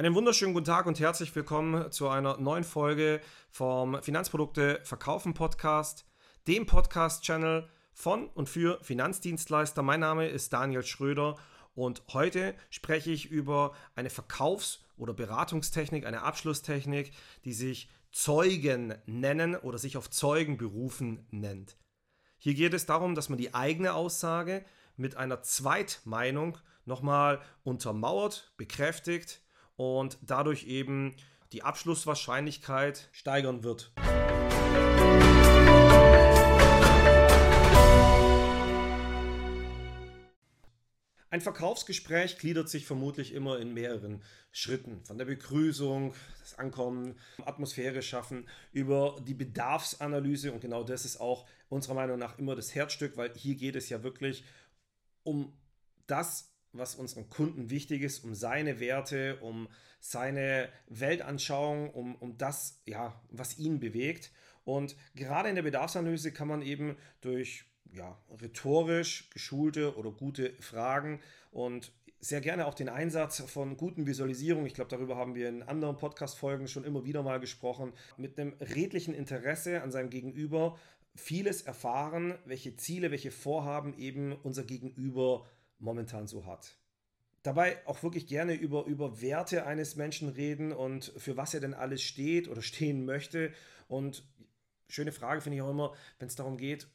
Einen wunderschönen guten Tag und herzlich willkommen zu einer neuen Folge vom Finanzprodukte Verkaufen Podcast, dem Podcast-Channel von und für Finanzdienstleister. Mein Name ist Daniel Schröder und heute spreche ich über eine Verkaufs- oder Beratungstechnik, eine Abschlusstechnik, die sich Zeugen nennen oder sich auf Zeugen berufen nennt. Hier geht es darum, dass man die eigene Aussage mit einer Zweitmeinung nochmal untermauert, bekräftigt und dadurch eben die Abschlusswahrscheinlichkeit steigern wird. Ein Verkaufsgespräch gliedert sich vermutlich immer in mehreren Schritten. Von der Begrüßung, das Ankommen, Atmosphäre schaffen, über die Bedarfsanalyse. Und genau das ist auch unserer Meinung nach immer das Herzstück, weil hier geht es ja wirklich um das, was unseren Kunden wichtig ist, um seine Werte, um seine Weltanschauung, um, um das, ja, was ihn bewegt. Und gerade in der Bedarfsanalyse kann man eben durch ja, rhetorisch geschulte oder gute Fragen und sehr gerne auch den Einsatz von guten Visualisierungen. Ich glaube, darüber haben wir in anderen Podcast-Folgen schon immer wieder mal gesprochen. Mit einem redlichen Interesse an seinem Gegenüber vieles erfahren, welche Ziele, welche Vorhaben eben unser Gegenüber momentan so hat. Dabei auch wirklich gerne über, über Werte eines Menschen reden und für was er denn alles steht oder stehen möchte. Und schöne Frage finde ich auch immer, wenn es darum geht,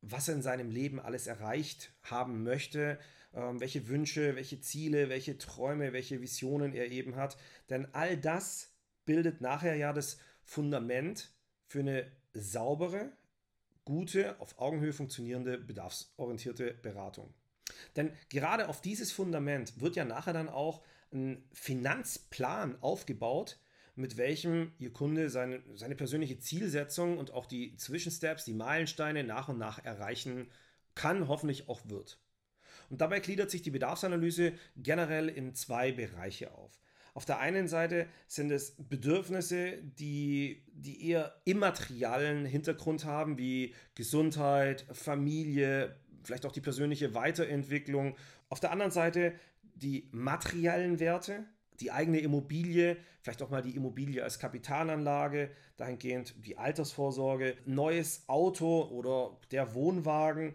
was er in seinem Leben alles erreicht haben möchte, ähm, welche Wünsche, welche Ziele, welche Träume, welche Visionen er eben hat. Denn all das bildet nachher ja das Fundament für eine saubere, gute, auf Augenhöhe funktionierende, bedarfsorientierte Beratung. Denn gerade auf dieses Fundament wird ja nachher dann auch ein Finanzplan aufgebaut, mit welchem Ihr Kunde seine, seine persönliche Zielsetzung und auch die Zwischensteps, die Meilensteine nach und nach erreichen kann, hoffentlich auch wird. Und dabei gliedert sich die Bedarfsanalyse generell in zwei Bereiche auf. Auf der einen Seite sind es Bedürfnisse, die, die eher immaterialen Hintergrund haben, wie Gesundheit, Familie, vielleicht auch die persönliche Weiterentwicklung. Auf der anderen Seite die materiellen Werte, die eigene Immobilie, vielleicht auch mal die Immobilie als Kapitalanlage, dahingehend die Altersvorsorge, neues Auto oder der Wohnwagen,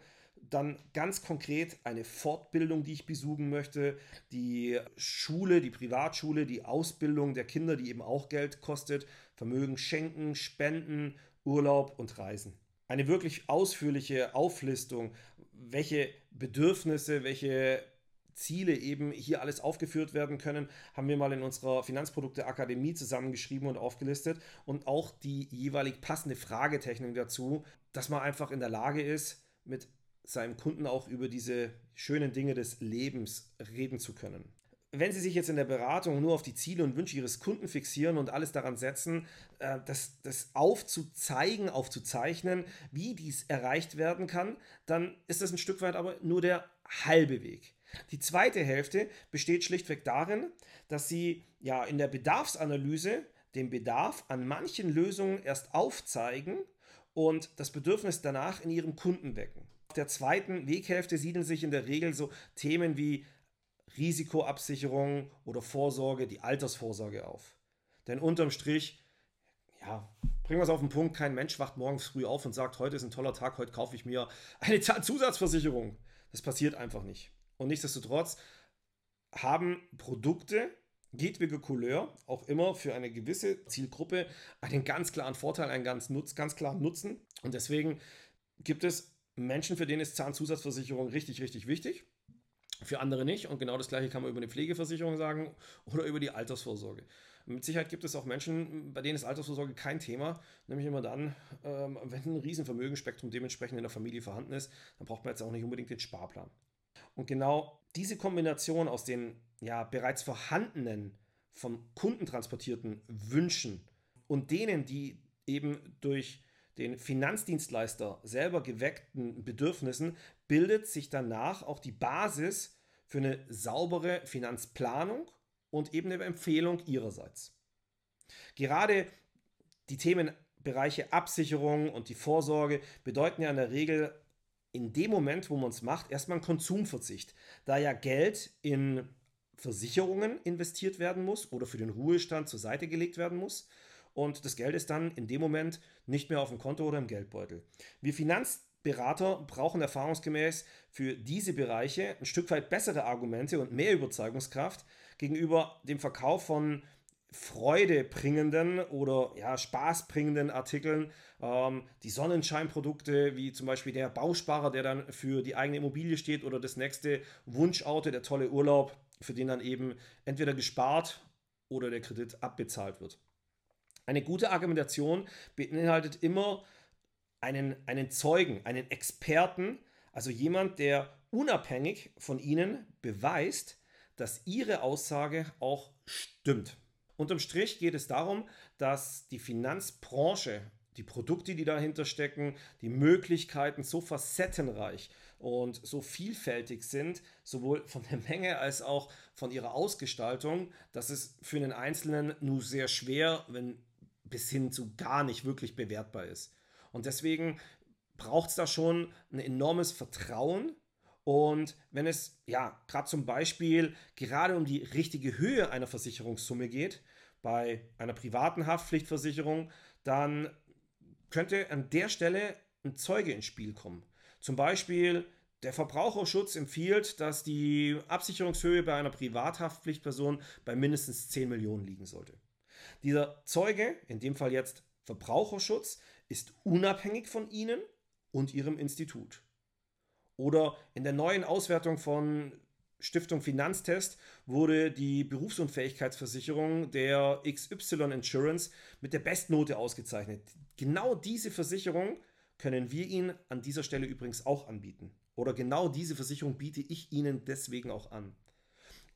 dann ganz konkret eine Fortbildung, die ich besuchen möchte, die Schule, die Privatschule, die Ausbildung der Kinder, die eben auch Geld kostet, Vermögen schenken, spenden, Urlaub und Reisen. Eine wirklich ausführliche Auflistung, welche Bedürfnisse, welche Ziele eben hier alles aufgeführt werden können, haben wir mal in unserer Finanzprodukte Akademie zusammengeschrieben und aufgelistet. Und auch die jeweilig passende Fragetechnik dazu, dass man einfach in der Lage ist, mit seinem Kunden auch über diese schönen Dinge des Lebens reden zu können wenn Sie sich jetzt in der Beratung nur auf die Ziele und Wünsche Ihres Kunden fixieren und alles daran setzen, äh, das, das aufzuzeigen, aufzuzeichnen, wie dies erreicht werden kann, dann ist das ein Stück weit aber nur der halbe Weg. Die zweite Hälfte besteht schlichtweg darin, dass Sie ja in der Bedarfsanalyse den Bedarf an manchen Lösungen erst aufzeigen und das Bedürfnis danach in Ihrem Kunden wecken. Auf der zweiten Weghälfte siedeln sich in der Regel so Themen wie Risikoabsicherung oder Vorsorge, die Altersvorsorge auf. Denn unterm Strich, ja, bringen wir es auf den Punkt, kein Mensch wacht morgens früh auf und sagt, heute ist ein toller Tag, heute kaufe ich mir eine Zusatzversicherung. Das passiert einfach nicht. Und nichtsdestotrotz haben Produkte jedwege Couleur auch immer für eine gewisse Zielgruppe einen ganz klaren Vorteil, einen ganz, Nutz, ganz klaren Nutzen. Und deswegen gibt es Menschen, für denen ist Zahnzusatzversicherung richtig, richtig wichtig für andere nicht. Und genau das gleiche kann man über eine Pflegeversicherung sagen oder über die Altersvorsorge. Mit Sicherheit gibt es auch Menschen, bei denen ist Altersvorsorge kein Thema, nämlich immer dann, ähm, wenn ein Riesenvermögensspektrum dementsprechend in der Familie vorhanden ist, dann braucht man jetzt auch nicht unbedingt den Sparplan. Und genau diese Kombination aus den ja, bereits vorhandenen, vom Kunden transportierten Wünschen und denen, die eben durch den Finanzdienstleister selber geweckten Bedürfnissen bildet sich danach auch die Basis für eine saubere Finanzplanung und eben eine Empfehlung ihrerseits. Gerade die Themenbereiche Absicherung und die Vorsorge bedeuten ja in der Regel in dem Moment, wo man es macht, erstmal einen Konsumverzicht, da ja Geld in Versicherungen investiert werden muss oder für den Ruhestand zur Seite gelegt werden muss. Und das Geld ist dann in dem Moment nicht mehr auf dem Konto oder im Geldbeutel. Wir Finanzberater brauchen erfahrungsgemäß für diese Bereiche ein Stück weit bessere Argumente und mehr Überzeugungskraft gegenüber dem Verkauf von freudebringenden oder ja, spaßbringenden Artikeln, ähm, die Sonnenscheinprodukte, wie zum Beispiel der Bausparer, der dann für die eigene Immobilie steht, oder das nächste Wunschauto, der tolle Urlaub, für den dann eben entweder gespart oder der Kredit abbezahlt wird. Eine gute Argumentation beinhaltet immer einen, einen Zeugen, einen Experten, also jemand, der unabhängig von Ihnen beweist, dass Ihre Aussage auch stimmt. Unterm Strich geht es darum, dass die Finanzbranche, die Produkte, die dahinter stecken, die Möglichkeiten so facettenreich und so vielfältig sind, sowohl von der Menge als auch von ihrer Ausgestaltung, dass es für einen Einzelnen nur sehr schwer, wenn bis hin zu gar nicht wirklich bewertbar ist. Und deswegen braucht es da schon ein enormes Vertrauen und wenn es, ja, gerade zum Beispiel gerade um die richtige Höhe einer Versicherungssumme geht, bei einer privaten Haftpflichtversicherung, dann könnte an der Stelle ein Zeuge ins Spiel kommen. Zum Beispiel der Verbraucherschutz empfiehlt, dass die Absicherungshöhe bei einer Privathaftpflichtperson bei mindestens 10 Millionen liegen sollte. Dieser Zeuge, in dem Fall jetzt Verbraucherschutz, ist unabhängig von Ihnen und Ihrem Institut. Oder in der neuen Auswertung von Stiftung Finanztest wurde die Berufsunfähigkeitsversicherung der XY Insurance mit der Bestnote ausgezeichnet. Genau diese Versicherung können wir Ihnen an dieser Stelle übrigens auch anbieten. Oder genau diese Versicherung biete ich Ihnen deswegen auch an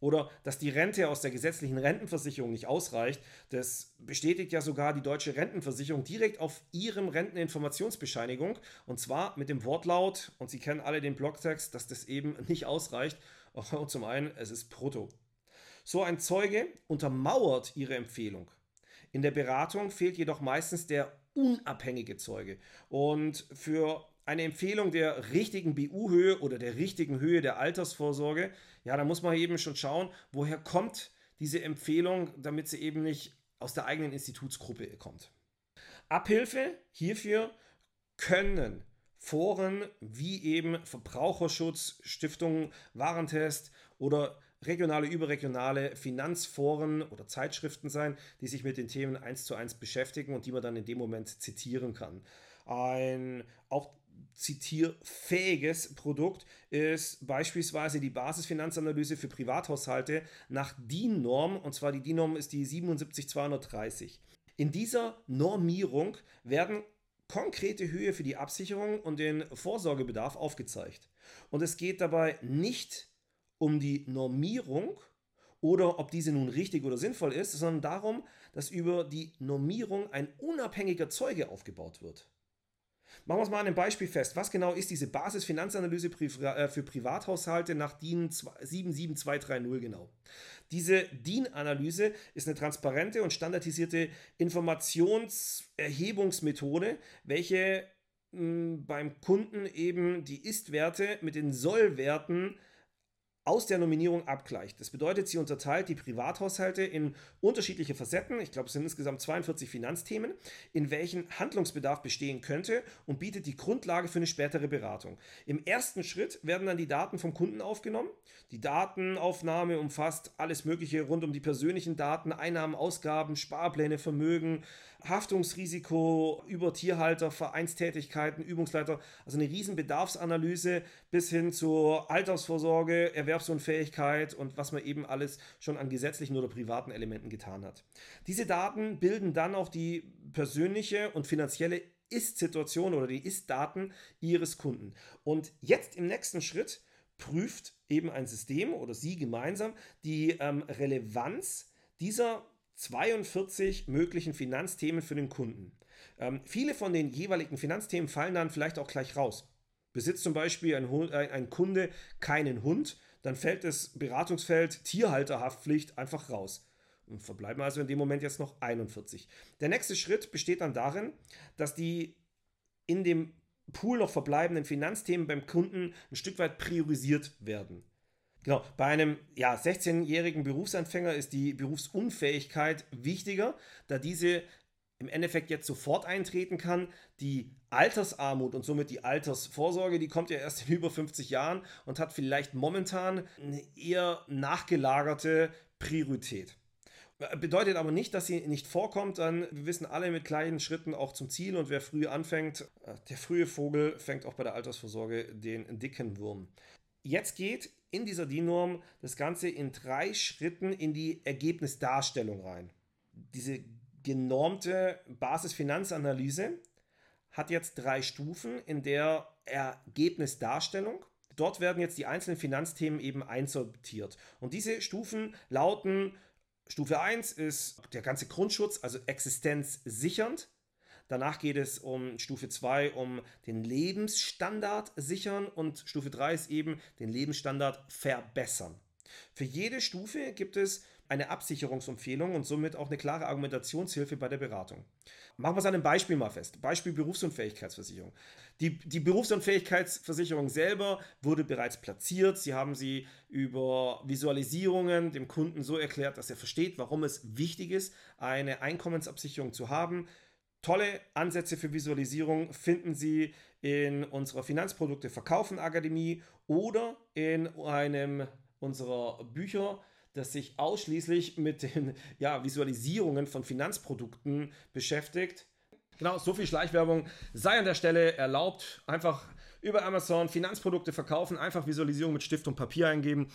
oder dass die Rente aus der gesetzlichen Rentenversicherung nicht ausreicht. Das bestätigt ja sogar die deutsche Rentenversicherung direkt auf ihrem Renteninformationsbescheinigung und zwar mit dem Wortlaut, und Sie kennen alle den Blogtext, dass das eben nicht ausreicht. Und zum einen, es ist brutto. So ein Zeuge untermauert Ihre Empfehlung. In der Beratung fehlt jedoch meistens der unabhängige Zeuge. Und für eine Empfehlung der richtigen BU-Höhe oder der richtigen Höhe der Altersvorsorge, ja, da muss man eben schon schauen, woher kommt diese Empfehlung, damit sie eben nicht aus der eigenen Institutsgruppe kommt. Abhilfe hierfür können Foren wie eben Verbraucherschutz, Stiftung Warentest oder regionale, überregionale Finanzforen oder Zeitschriften sein, die sich mit den Themen eins zu eins beschäftigen und die man dann in dem Moment zitieren kann. Ein auch zitierfähiges Produkt ist beispielsweise die Basisfinanzanalyse für Privathaushalte nach DIN-Norm, und zwar die DIN-Norm ist die 77230. In dieser Normierung werden konkrete Höhe für die Absicherung und den Vorsorgebedarf aufgezeigt. Und es geht dabei nicht um die Normierung oder ob diese nun richtig oder sinnvoll ist, sondern darum, dass über die Normierung ein unabhängiger Zeuge aufgebaut wird. Machen wir es mal an einem Beispiel fest. Was genau ist diese Basisfinanzanalyse äh, für Privathaushalte nach DIN 77230 genau? Diese DIN-Analyse ist eine transparente und standardisierte Informationserhebungsmethode, welche mh, beim Kunden eben die Ist-Werte mit den Soll-Werten aus der Nominierung abgleicht. Das bedeutet, sie unterteilt die Privathaushalte in unterschiedliche Facetten, ich glaube es sind insgesamt 42 Finanzthemen, in welchen Handlungsbedarf bestehen könnte und bietet die Grundlage für eine spätere Beratung. Im ersten Schritt werden dann die Daten vom Kunden aufgenommen. Die Datenaufnahme umfasst alles Mögliche rund um die persönlichen Daten, Einnahmen, Ausgaben, Sparpläne, Vermögen, Haftungsrisiko über Tierhalter, Vereinstätigkeiten, Übungsleiter, also eine riesen Bedarfsanalyse bis hin zur Altersvorsorge, Erwerbsunfähigkeit und was man eben alles schon an gesetzlichen oder privaten Elementen getan hat. Diese Daten bilden dann auch die persönliche und finanzielle Ist-Situation oder die Ist-Daten Ihres Kunden. Und jetzt im nächsten Schritt prüft eben ein System oder Sie gemeinsam die ähm, Relevanz dieser 42 möglichen Finanzthemen für den Kunden. Ähm, viele von den jeweiligen Finanzthemen fallen dann vielleicht auch gleich raus. Besitzt zum Beispiel ein, ein, ein Kunde keinen Hund, dann fällt das Beratungsfeld Tierhalterhaftpflicht einfach raus. Und verbleiben also in dem Moment jetzt noch 41. Der nächste Schritt besteht dann darin, dass die in dem Pool noch verbleibenden Finanzthemen beim Kunden ein Stück weit priorisiert werden. Genau, bei einem ja, 16-jährigen Berufsanfänger ist die Berufsunfähigkeit wichtiger, da diese im Endeffekt jetzt sofort eintreten kann. Die Altersarmut und somit die Altersvorsorge, die kommt ja erst in über 50 Jahren und hat vielleicht momentan eine eher nachgelagerte Priorität. Bedeutet aber nicht, dass sie nicht vorkommt, dann wir wissen alle mit kleinen Schritten auch zum Ziel und wer früh anfängt, äh, der frühe Vogel fängt auch bei der Altersvorsorge den dicken Wurm. Jetzt geht in dieser DIN-Norm das Ganze in drei Schritten in die Ergebnisdarstellung rein. Diese genormte Basisfinanzanalyse hat jetzt drei Stufen in der Ergebnisdarstellung. Dort werden jetzt die einzelnen Finanzthemen eben einsortiert. Und diese Stufen lauten, Stufe 1 ist der ganze Grundschutz, also existenzsichernd. Danach geht es um Stufe 2 um den Lebensstandard sichern und Stufe 3 ist eben den Lebensstandard verbessern. Für jede Stufe gibt es eine Absicherungsempfehlung und somit auch eine klare Argumentationshilfe bei der Beratung. Machen wir es an einem Beispiel mal fest. Beispiel Berufsunfähigkeitsversicherung. Die, die Berufsunfähigkeitsversicherung selber wurde bereits platziert. Sie haben sie über Visualisierungen dem Kunden so erklärt, dass er versteht, warum es wichtig ist, eine Einkommensabsicherung zu haben. Tolle Ansätze für Visualisierung finden Sie in unserer Finanzprodukte Verkaufen Akademie oder in einem unserer Bücher das sich ausschließlich mit den ja, Visualisierungen von Finanzprodukten beschäftigt. Genau, so viel Schleichwerbung sei an der Stelle erlaubt. Einfach über Amazon Finanzprodukte verkaufen, einfach Visualisierung mit Stift und Papier eingeben.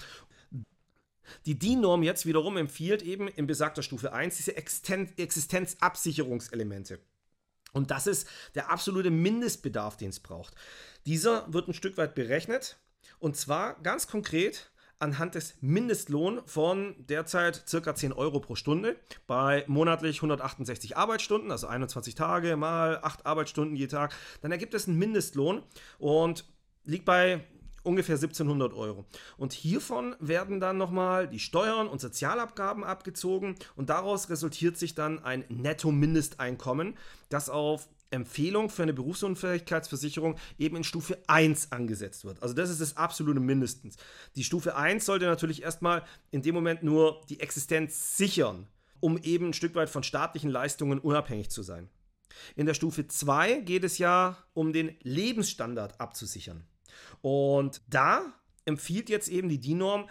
Die DIN-Norm jetzt wiederum empfiehlt eben in besagter Stufe 1 diese Existenzabsicherungselemente. Und das ist der absolute Mindestbedarf, den es braucht. Dieser wird ein Stück weit berechnet und zwar ganz konkret anhand des Mindestlohns von derzeit circa 10 Euro pro Stunde bei monatlich 168 Arbeitsstunden, also 21 Tage mal 8 Arbeitsstunden je Tag, dann ergibt es einen Mindestlohn und liegt bei ungefähr 1700 Euro. Und hiervon werden dann nochmal die Steuern und Sozialabgaben abgezogen und daraus resultiert sich dann ein Netto-Mindesteinkommen, das auf Empfehlung für eine Berufsunfähigkeitsversicherung eben in Stufe 1 angesetzt wird. Also das ist das absolute Mindestens. Die Stufe 1 sollte natürlich erstmal in dem Moment nur die Existenz sichern, um eben ein Stück weit von staatlichen Leistungen unabhängig zu sein. In der Stufe 2 geht es ja um den Lebensstandard abzusichern. Und da empfiehlt jetzt eben die DIN-Norm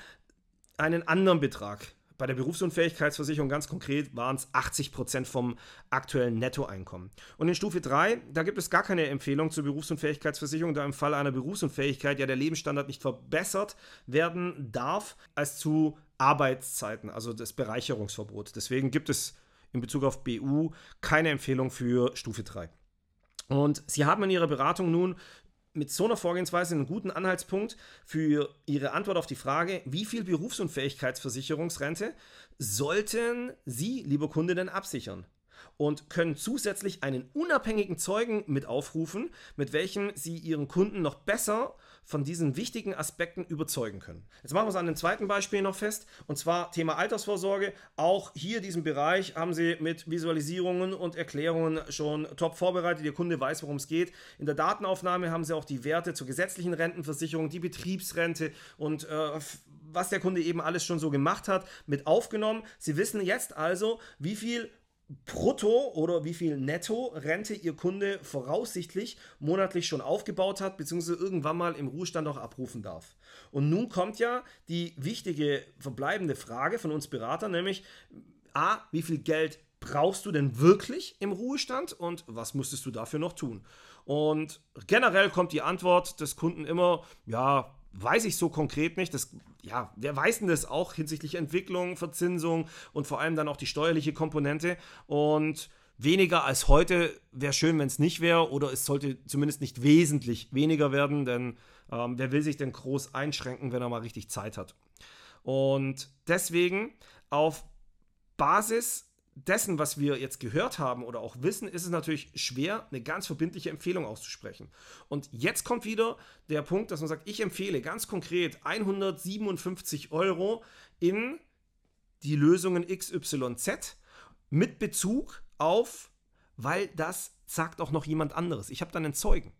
einen anderen Betrag bei der Berufsunfähigkeitsversicherung ganz konkret waren es 80% vom aktuellen Nettoeinkommen. Und in Stufe 3, da gibt es gar keine Empfehlung zur Berufsunfähigkeitsversicherung, da im Falle einer Berufsunfähigkeit ja der Lebensstandard nicht verbessert werden darf als zu Arbeitszeiten, also das Bereicherungsverbot. Deswegen gibt es in Bezug auf BU keine Empfehlung für Stufe 3. Und Sie haben in Ihrer Beratung nun mit so einer Vorgehensweise einen guten Anhaltspunkt für Ihre Antwort auf die Frage, wie viel Berufsunfähigkeitsversicherungsrente sollten Sie, lieber Kunde, denn absichern? Und können zusätzlich einen unabhängigen Zeugen mit aufrufen, mit welchem Sie Ihren Kunden noch besser von diesen wichtigen Aspekten überzeugen können. Jetzt machen wir es an dem zweiten Beispiel noch fest, und zwar Thema Altersvorsorge. Auch hier diesen Bereich haben Sie mit Visualisierungen und Erklärungen schon top vorbereitet. Ihr Kunde weiß, worum es geht. In der Datenaufnahme haben Sie auch die Werte zur gesetzlichen Rentenversicherung, die Betriebsrente und äh, was der Kunde eben alles schon so gemacht hat, mit aufgenommen. Sie wissen jetzt also, wie viel Brutto oder wie viel Netto-Rente Ihr Kunde voraussichtlich monatlich schon aufgebaut hat, beziehungsweise irgendwann mal im Ruhestand auch abrufen darf. Und nun kommt ja die wichtige verbleibende Frage von uns Beratern, nämlich A, wie viel Geld brauchst du denn wirklich im Ruhestand und was müsstest du dafür noch tun? Und generell kommt die Antwort des Kunden immer, ja, weiß ich so konkret nicht. Das, ja, wer weiß denn das auch hinsichtlich Entwicklung, Verzinsung und vor allem dann auch die steuerliche Komponente. Und weniger als heute wäre schön, wenn es nicht wäre, oder es sollte zumindest nicht wesentlich weniger werden, denn ähm, wer will sich denn groß einschränken, wenn er mal richtig Zeit hat? Und deswegen auf Basis dessen, was wir jetzt gehört haben oder auch wissen, ist es natürlich schwer, eine ganz verbindliche Empfehlung auszusprechen. Und jetzt kommt wieder der Punkt, dass man sagt, ich empfehle ganz konkret 157 Euro in die Lösungen XYZ mit Bezug auf, weil das sagt auch noch jemand anderes. Ich habe dann einen Zeugen.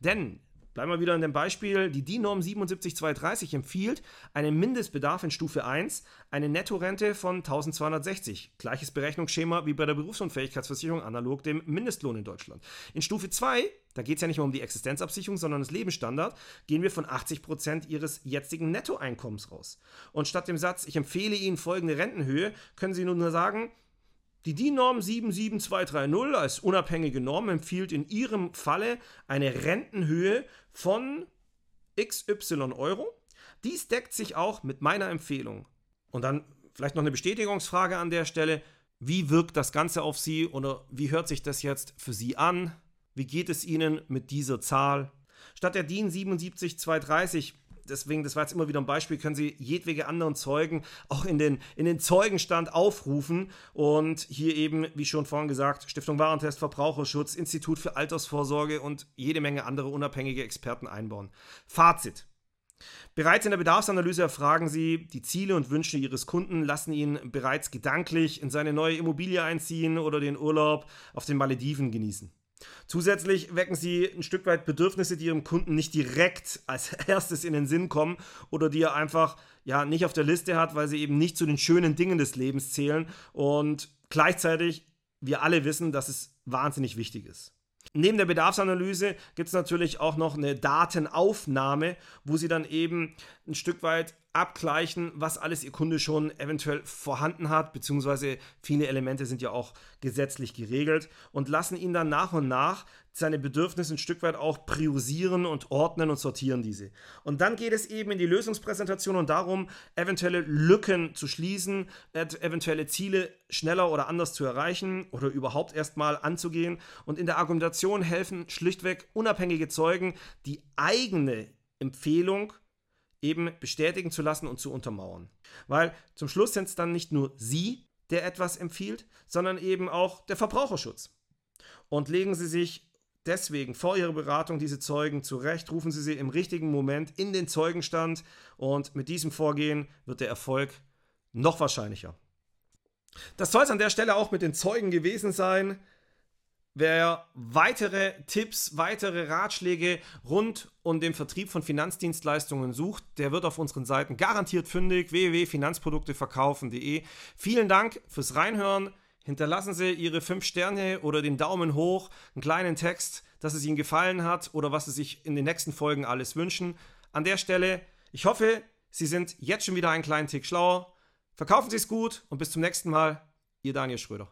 Denn bleiben wir wieder in dem Beispiel, die DIN-Norm 77230 empfiehlt einen Mindestbedarf in Stufe 1, eine Nettorente von 1260. Gleiches Berechnungsschema wie bei der Berufsunfähigkeitsversicherung, analog dem Mindestlohn in Deutschland. In Stufe 2, da geht es ja nicht mehr um die Existenzabsicherung, sondern das Lebensstandard, gehen wir von 80% ihres jetzigen Nettoeinkommens raus. Und statt dem Satz, ich empfehle Ihnen folgende Rentenhöhe, können Sie nur sagen, die DIN-Norm 77230 als unabhängige Norm empfiehlt in Ihrem Falle eine Rentenhöhe von XY Euro. Dies deckt sich auch mit meiner Empfehlung. Und dann vielleicht noch eine Bestätigungsfrage an der Stelle. Wie wirkt das Ganze auf Sie oder wie hört sich das jetzt für Sie an? Wie geht es Ihnen mit dieser Zahl? Statt der DIN 77230 deswegen, das war jetzt immer wieder ein Beispiel, können Sie jedwege anderen Zeugen auch in den, in den Zeugenstand aufrufen und hier eben, wie schon vorhin gesagt, Stiftung Warentest, Verbraucherschutz, Institut für Altersvorsorge und jede Menge andere unabhängige Experten einbauen. Fazit. Bereits in der Bedarfsanalyse erfragen Sie die Ziele und Wünsche Ihres Kunden, lassen ihn bereits gedanklich in seine neue Immobilie einziehen oder den Urlaub auf den Malediven genießen. Zusätzlich wecken sie ein Stück weit Bedürfnisse, die ihrem Kunden nicht direkt als erstes in den Sinn kommen oder die er einfach ja nicht auf der Liste hat, weil sie eben nicht zu den schönen Dingen des Lebens zählen und gleichzeitig wir alle wissen, dass es wahnsinnig wichtig ist. Neben der Bedarfsanalyse gibt es natürlich auch noch eine Datenaufnahme, wo Sie dann eben ein Stück weit abgleichen, was alles Ihr Kunde schon eventuell vorhanden hat, beziehungsweise viele Elemente sind ja auch gesetzlich geregelt und lassen ihn dann nach und nach seine Bedürfnisse ein Stück weit auch priorisieren und ordnen und sortieren diese. Und dann geht es eben in die Lösungspräsentation und darum, eventuelle Lücken zu schließen, eventuelle Ziele schneller oder anders zu erreichen oder überhaupt erstmal anzugehen. Und in der Argumentation helfen schlichtweg unabhängige Zeugen, die eigene Empfehlung eben bestätigen zu lassen und zu untermauern. Weil zum Schluss sind es dann nicht nur Sie, der etwas empfiehlt, sondern eben auch der Verbraucherschutz. Und legen Sie sich deswegen vor Ihrer Beratung diese Zeugen zurecht, rufen Sie sie im richtigen Moment in den Zeugenstand und mit diesem Vorgehen wird der Erfolg noch wahrscheinlicher. Das soll es an der Stelle auch mit den Zeugen gewesen sein. Wer weitere Tipps, weitere Ratschläge rund um den Vertrieb von Finanzdienstleistungen sucht, der wird auf unseren Seiten garantiert fündig www.finanzprodukteverkaufen.de. Vielen Dank fürs Reinhören. Hinterlassen Sie Ihre 5 Sterne oder den Daumen hoch, einen kleinen Text, dass es Ihnen gefallen hat oder was Sie sich in den nächsten Folgen alles wünschen. An der Stelle, ich hoffe, Sie sind jetzt schon wieder einen kleinen Tick schlauer. Verkaufen Sie es gut und bis zum nächsten Mal. Ihr Daniel Schröder.